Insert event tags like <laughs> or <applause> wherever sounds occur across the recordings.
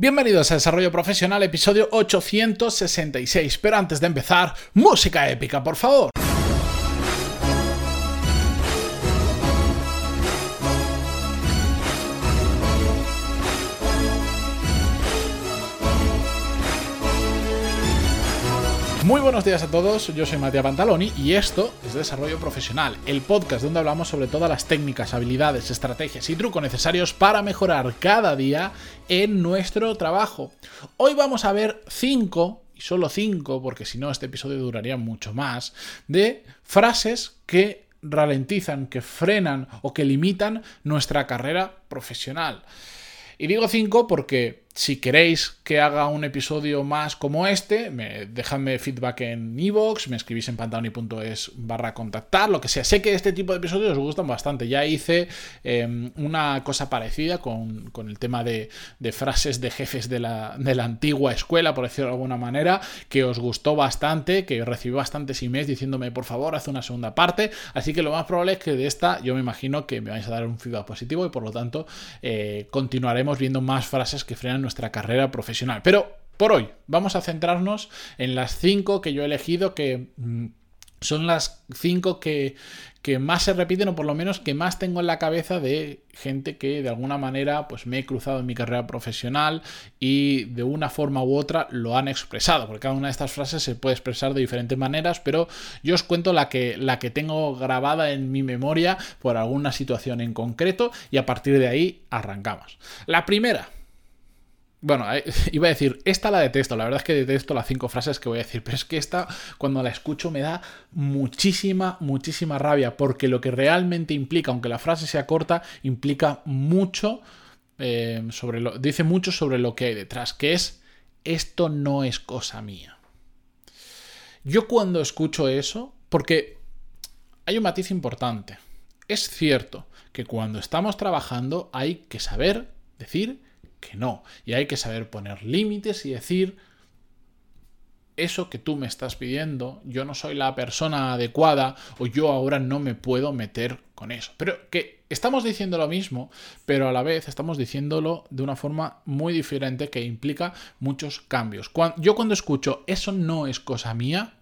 Bienvenidos a Desarrollo Profesional, episodio 866. Pero antes de empezar, música épica, por favor. Muy buenos días a todos, yo soy Matías Pantaloni y esto es Desarrollo Profesional, el podcast donde hablamos sobre todas las técnicas, habilidades, estrategias y trucos necesarios para mejorar cada día en nuestro trabajo. Hoy vamos a ver 5, y solo 5, porque si no este episodio duraría mucho más, de frases que ralentizan, que frenan o que limitan nuestra carrera profesional. Y digo 5 porque si queréis que haga un episodio más como este, me, dejadme feedback en iVoox, me escribís en pantaloni.es barra contactar, lo que sea. Sé que este tipo de episodios os gustan bastante. Ya hice em, una cosa parecida con, el tema de, frases de jefes de la, de la, antigua escuela, por decirlo de alguna manera, que os gustó bastante, que recibí bastantes emails diciéndome, por favor, haz una segunda parte. Así que lo más probable es que de esta yo me imagino que me vais a dar un feedback positivo y por lo tanto eh, continuaremos viendo más frases que frenan nuestra carrera profesional. Pero por hoy vamos a centrarnos en las cinco que yo he elegido que... Mm, son las cinco que, que, más se repiten o por lo menos que más tengo en la cabeza de gente que de alguna manera pues me he cruzado en mi carrera profesional y de una forma u otra lo han expresado, porque cada una de estas frases se puede expresar de diferentes maneras, pero yo os cuento la que, la que tengo grabada en mi memoria por alguna situación en concreto y a partir de ahí arrancamos. La primera, bueno, <laughs> iba a decir, esta la detesto, la verdad es que detesto las cinco frases que voy a decir, <laughs> pero es que esta, cuando la escucho, me da muchísima, muchísima rabia, porque lo que realmente implica, aunque la frase sea corta, implica mucho eh, sobre lo, dice mucho sobre lo que hay detrás, que es, esto no es cosa mía. Yo cuando escucho eso, porque hay un matiz importante, es cierto que cuando estamos trabajando hay que saber decir que no. Y hay que saber poner límites y decir, eso que tú me estás pidiendo, yo no soy la persona adecuada o yo ahora no me puedo meter con eso. Pero que estamos diciendo lo mismo, pero a la vez estamos diciéndolo de una forma muy diferente que implica muchos cambios. yo cuando escucho eso no es cosa mía,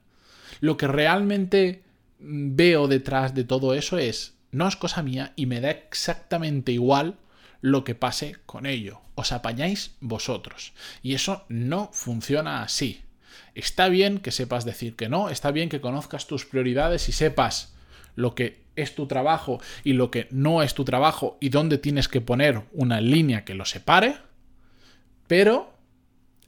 lo que realmente veo detrás de todo eso es no es cosa mía y me da exactamente igual lo que pase con ello. Os apañáis vosotros. Y eso no funciona así. Está bien que sepas decir que no, está bien que conozcas tus prioridades y sepas lo que es tu trabajo y lo que no es tu trabajo y dónde tienes que poner una línea que lo separe, pero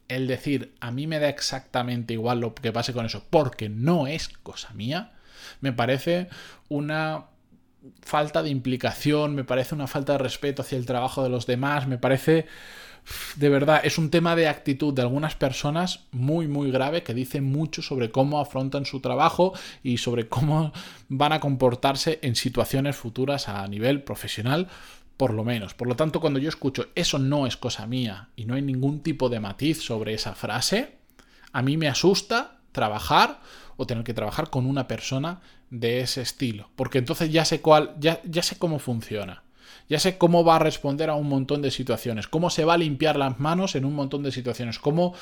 el decir a mí me da exactamente igual lo que pase con eso porque no es cosa mía, me parece una falta de implicación, me parece una falta de respeto hacia el trabajo de los demás, me parece de verdad, es un tema de actitud de algunas personas muy, muy grave que dice mucho sobre cómo afrontan su trabajo y sobre cómo van a comportarse en situaciones futuras a nivel profesional, por lo menos. Por lo tanto, cuando yo escucho eso no es cosa mía y no hay ningún tipo de matiz sobre esa frase, a mí me asusta trabajar o tener que trabajar con una persona de ese estilo. Porque entonces ya sé cuál, ya, ya sé cómo funciona. Ya sé cómo va a responder a un montón de situaciones, cómo se va a limpiar las manos en un montón de situaciones, cómo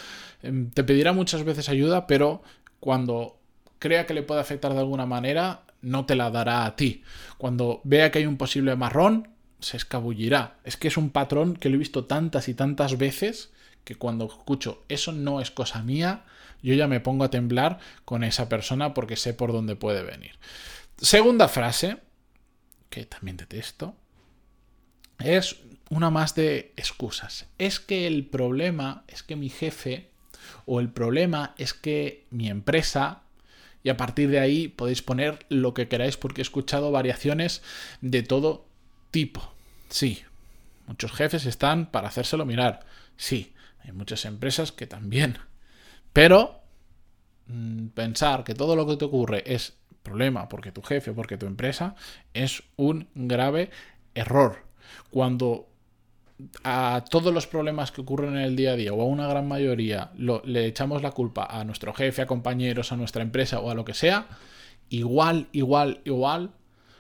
em, te pedirá muchas veces ayuda, pero cuando crea que le puede afectar de alguna manera, no te la dará a ti. Cuando vea que hay un posible marrón, se escabullirá. Es que es un patrón que lo he visto tantas y tantas veces que cuando escucho eso no es cosa mía, yo ya me pongo a temblar con esa persona porque sé por dónde puede venir. Segunda frase, que también detesto, es una más de excusas. Es que el problema es que mi jefe o el problema es que mi empresa y a partir de ahí podéis poner lo que queráis porque he escuchado variaciones de todo tipo. Sí, muchos jefes están para hacérselo mirar. Sí, hay muchas empresas que también. Pero mm, pensar que todo lo que te ocurre es problema porque tu jefe, porque tu empresa, es un grave error. Cuando a todos los problemas que ocurren en el día a día o a una gran mayoría le echamos la culpa a nuestro jefe, a compañeros, a nuestra empresa o a lo que sea, igual, igual, igual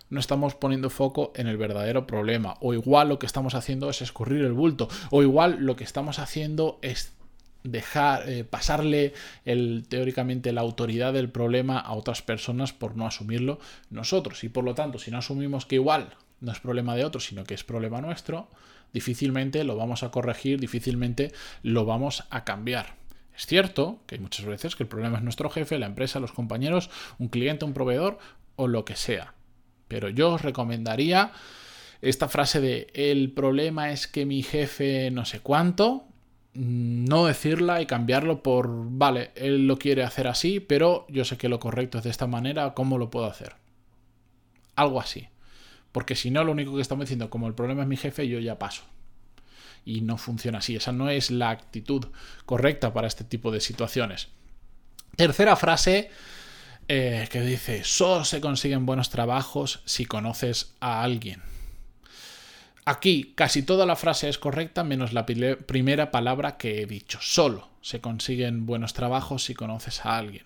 no estamos poniendo foco en el verdadero problema. O igual lo que estamos haciendo es escurrir el bulto. O igual lo que estamos haciendo es dejar eh, pasarle el, teóricamente la autoridad del problema a otras personas por no asumirlo nosotros. Y por lo tanto, si no asumimos que igual no es problema de otros, sino que es problema nuestro, difícilmente lo vamos a corregir, difícilmente lo vamos a cambiar. Es cierto que hay muchas veces que el problema es nuestro jefe, la empresa, los compañeros, un cliente, un proveedor o lo que sea. Pero yo os recomendaría esta frase de el problema es que mi jefe no sé cuánto, no decirla y cambiarlo por, vale, él lo quiere hacer así, pero yo sé que lo correcto es de esta manera, ¿cómo lo puedo hacer? Algo así. Porque si no, lo único que estamos diciendo, como el problema es mi jefe, yo ya paso. Y no funciona así. Esa no es la actitud correcta para este tipo de situaciones. Tercera frase eh, que dice, solo se consiguen buenos trabajos si conoces a alguien. Aquí casi toda la frase es correcta menos la primera palabra que he dicho. Solo se consiguen buenos trabajos si conoces a alguien.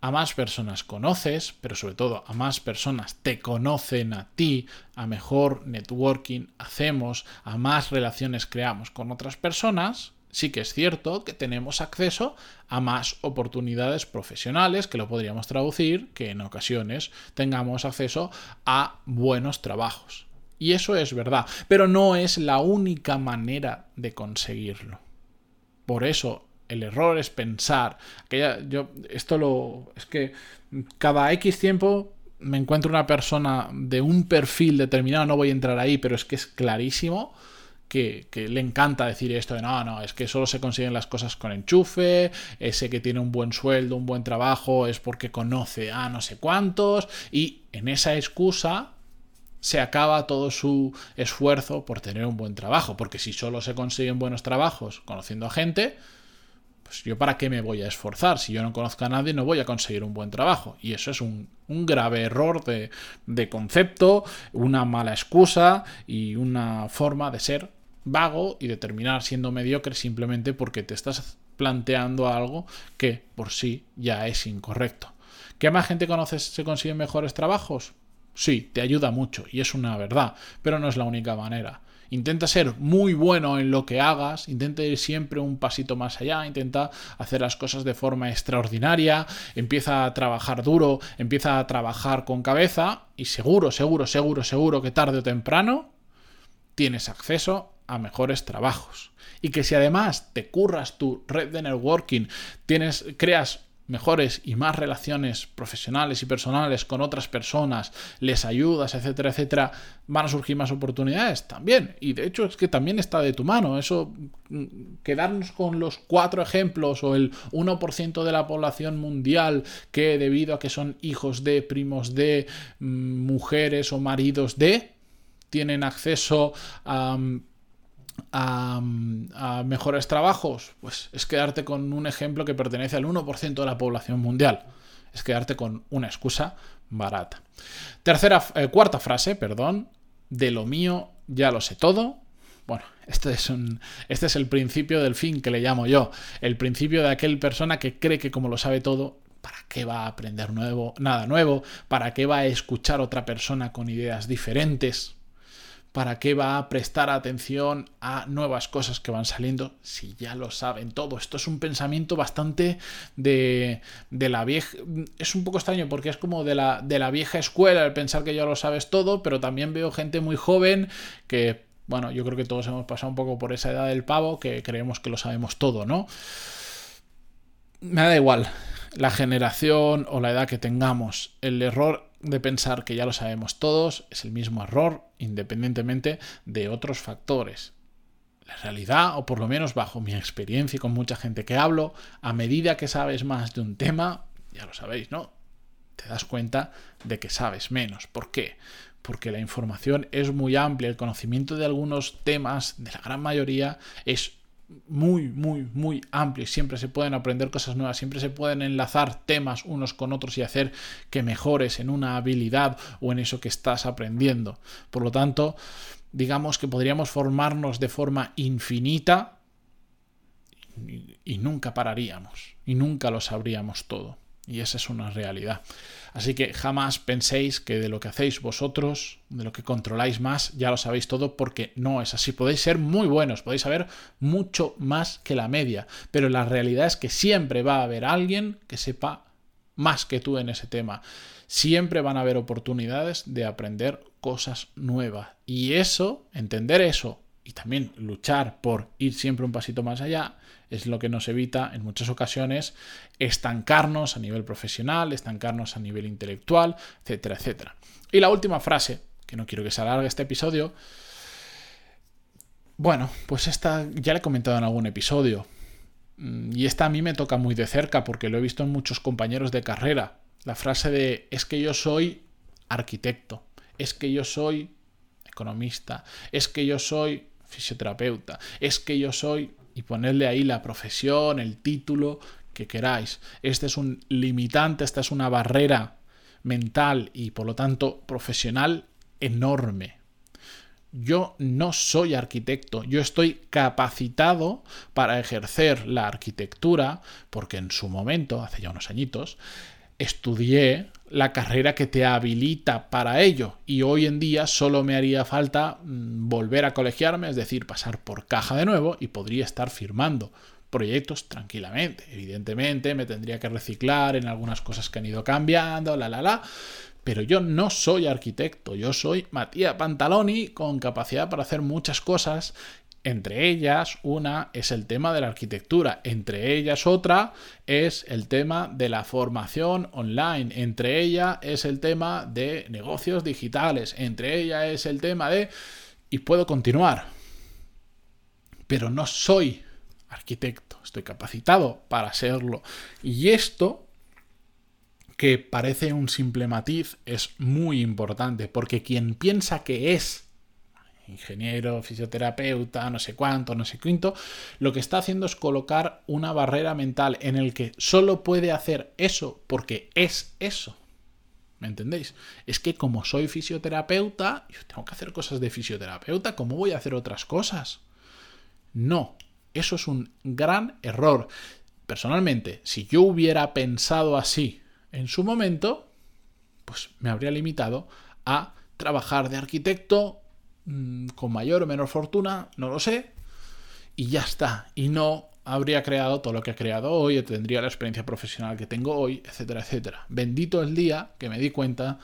A más personas conoces, pero sobre todo a más personas te conocen a ti, a mejor networking hacemos, a más relaciones creamos con otras personas, sí que es cierto que tenemos acceso a más oportunidades profesionales, que lo podríamos traducir, que en ocasiones tengamos acceso a buenos trabajos. Y eso es verdad, pero no es la única manera de conseguirlo. Por eso el error es pensar que yo esto lo es que cada X tiempo me encuentro una persona de un perfil determinado, no voy a entrar ahí, pero es que es clarísimo que, le encanta decir esto de no, no, es que solo se consiguen las cosas con enchufe, ese que tiene un buen sueldo, un buen trabajo, es porque conoce a no sé cuántos, y en esa excusa se acaba todo su esfuerzo por tener un buen trabajo, porque si solo se consiguen buenos trabajos conociendo a gente, pues yo para qué me voy a esforzar, si yo no conozco a nadie no voy a conseguir un buen trabajo, y eso es un, un grave error de, de concepto, una mala excusa y una forma de ser vago y de terminar siendo mediocre simplemente porque te estás planteando algo que por sí ya es incorrecto. ¿Qué más gente conoces se consiguen mejores trabajos? Sí, te ayuda mucho y es una verdad, pero no es la única manera. Intenta ser muy bueno en lo que hagas, intenta ir siempre un pasito más allá, intenta hacer las cosas de forma extraordinaria, empieza a trabajar duro, empieza a trabajar con cabeza y seguro, seguro, seguro, seguro que tarde o temprano tienes acceso a mejores trabajos. Y que si además te curras tu red de networking, tienes, creas mejores y más relaciones profesionales y personales con otras personas, les ayudas, etcétera, etcétera, van a surgir más oportunidades también. Y de hecho es que también está de tu mano. Eso, mm, quedarnos con los cuatro ejemplos o el 1% de la población mundial que debido a que son hijos de, primos de, mm, mujeres o maridos de, tienen acceso a a, mejores trabajos? Pues es quedarte con un ejemplo que pertenece al 1% de la población mundial. Es quedarte con una excusa barata. Tercera, eh, cuarta frase, perdón. De lo mío ya lo sé todo. Bueno, este es, un, este es el principio del fin que le llamo yo. El principio de aquel persona que cree que como lo sabe todo, ¿para qué va a aprender nuevo, nada nuevo? ¿Para qué va a escuchar otra persona con ideas diferentes? ¿Para qué va a prestar atención a nuevas cosas que van saliendo si ya lo saben todo? Esto es un pensamiento bastante de, de la vieja... Es un poco extraño porque es como de la, de la vieja escuela el pensar que ya lo sabes todo, pero también veo gente muy joven que, bueno, yo creo que todos hemos pasado un poco por esa edad del pavo que creemos que lo sabemos todo, ¿no? Me da igual la generación o la edad que tengamos. El error de pensar que ya lo sabemos todos es el mismo error independientemente de otros factores. La realidad, o por lo menos bajo mi experiencia y con mucha gente que hablo, a medida que sabes más de un tema, ya lo sabéis, ¿no? Te das cuenta de que sabes menos. ¿Por qué? Porque la información es muy amplia, el conocimiento de algunos temas, de la gran mayoría, es muy, muy, muy amplio siempre se pueden aprender cosas nuevas, siempre se pueden enlazar temas unos con otros y hacer que mejores en una habilidad o en eso que estás aprendiendo. Por lo tanto, digamos que podríamos formarnos de forma infinita y, y nunca pararíamos y nunca lo sabríamos todo. Y esa es una realidad. Así que jamás penséis que de lo que hacéis vosotros, de lo que controláis más, ya lo sabéis todo, porque no es así. Podéis ser muy buenos, podéis saber mucho más que la media, pero la realidad es que siempre va a haber alguien que sepa más que tú en ese tema. Siempre van a haber oportunidades de aprender cosas nuevas. Y eso, entender eso y también luchar por ir siempre un pasito más allá, es lo que nos evita en muchas ocasiones estancarnos a nivel profesional, estancarnos a nivel intelectual, etcétera, etcétera. Y la última frase, que no quiero que se alargue este episodio, bueno, pues esta ya la he comentado en algún episodio. Mm, y esta a mí me toca muy de cerca porque lo he visto en muchos compañeros de carrera. La frase de es que yo soy arquitecto, es que yo soy economista, es que yo soy fisioterapeuta, es que yo soy y ponerle ahí la profesión, el título que queráis. Este es un limitante, esta es una barrera mental y por lo tanto profesional enorme. Yo no soy arquitecto, yo estoy capacitado para ejercer la arquitectura porque en su momento, hace ya unos añitos, estudié la carrera que te habilita para ello y hoy en día solo me haría falta mm, volver a colegiarme, es decir, pasar por caja de nuevo y podría estar firmando proyectos tranquilamente. Evidentemente me tendría que reciclar en algunas cosas que han ido cambiando, la la la, pero yo no soy arquitecto, yo soy Matías Pantaloni con capacidad para hacer muchas cosas entre ellas, una es el tema de la arquitectura, entre ellas otra es el tema de la formación online, entre ellas es el tema de negocios digitales, entre ellas es el tema de... y puedo continuar. Pero no soy arquitecto, estoy capacitado para serlo. Y esto, que parece un simple matiz, es muy importante, porque quien piensa que es ingeniero, fisioterapeuta, no sé cuánto, no sé quinto, lo que está haciendo es colocar una barrera mental en el que solo puede hacer eso porque es eso. ¿Me entendéis? Es que como soy fisioterapeuta, yo tengo que hacer cosas de fisioterapeuta, ¿cómo voy a hacer otras cosas? No, eso es un gran error. Personalmente, si yo hubiera pensado así en su momento, pues me habría limitado a trabajar de arquitecto con mayor o menor fortuna, no lo sé, y ya está. Y no habría creado todo lo que ha creado hoy, tendría la experiencia profesional que tengo hoy, etcétera, etcétera. Bendito el día que me di cuenta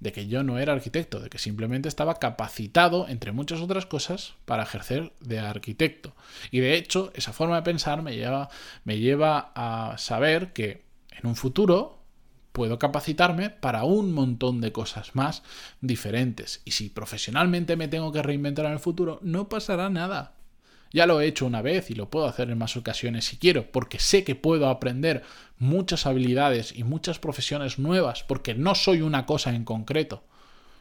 de que yo no era arquitecto, de que simplemente estaba capacitado, entre muchas otras cosas, para ejercer de arquitecto. Y de hecho, esa forma de pensar me lleva, me lleva a saber que en un futuro puedo capacitarme para un montón de cosas más diferentes. Y si profesionalmente me tengo que reinventar en el futuro, no pasará nada. Ya lo he hecho una vez y lo puedo hacer en más ocasiones si quiero, porque sé que puedo aprender muchas habilidades y muchas profesiones nuevas, porque no soy una cosa en concreto.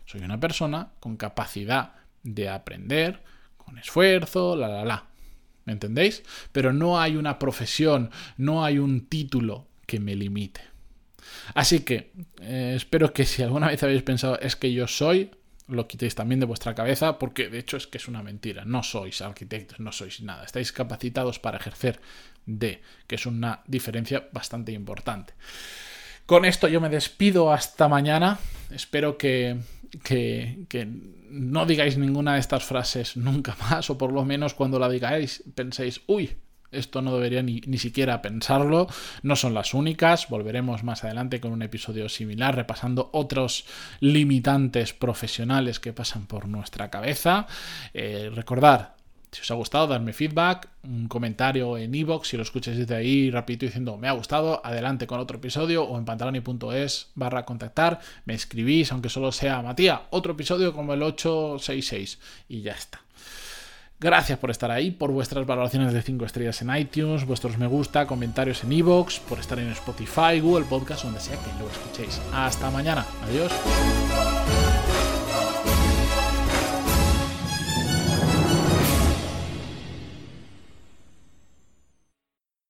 Soy una persona con capacidad de aprender, con esfuerzo, la, la, la. ¿Me entendéis? Pero no hay una profesión, no hay un título que me limite. Así que eh, espero que si alguna vez habéis pensado es que yo soy, lo quitéis también de vuestra cabeza, porque de hecho es que es una mentira. No sois arquitectos, no sois nada. Estáis capacitados para ejercer de, que es una diferencia bastante importante. Con esto yo me despido hasta mañana. Espero que, que, que, no digáis ninguna de estas frases nunca <laughs> más, o por lo menos cuando la digáis penséis, uy, esto no debería ni, siquiera pensarlo. No son las únicas. Volveremos más adelante con un episodio similar, repasando otros limitantes profesionales que pasan por nuestra cabeza. Eh, recordar, si os ha gustado, darme feedback, un comentario en iVoox, si lo escucháis desde ahí, rapidito diciendo me ha gustado, adelante con otro episodio o en pantaloni.es barra contactar, me escribís, aunque solo sea Matías, otro episodio como el 866 y ya está. Gracias por estar ahí, por vuestras valoraciones de 5 estrellas en iTunes, vuestros me gusta, comentarios en iVoox, por estar en Spotify, Google Podcast, donde sea que lo escuchéis. Hasta mañana. Adiós.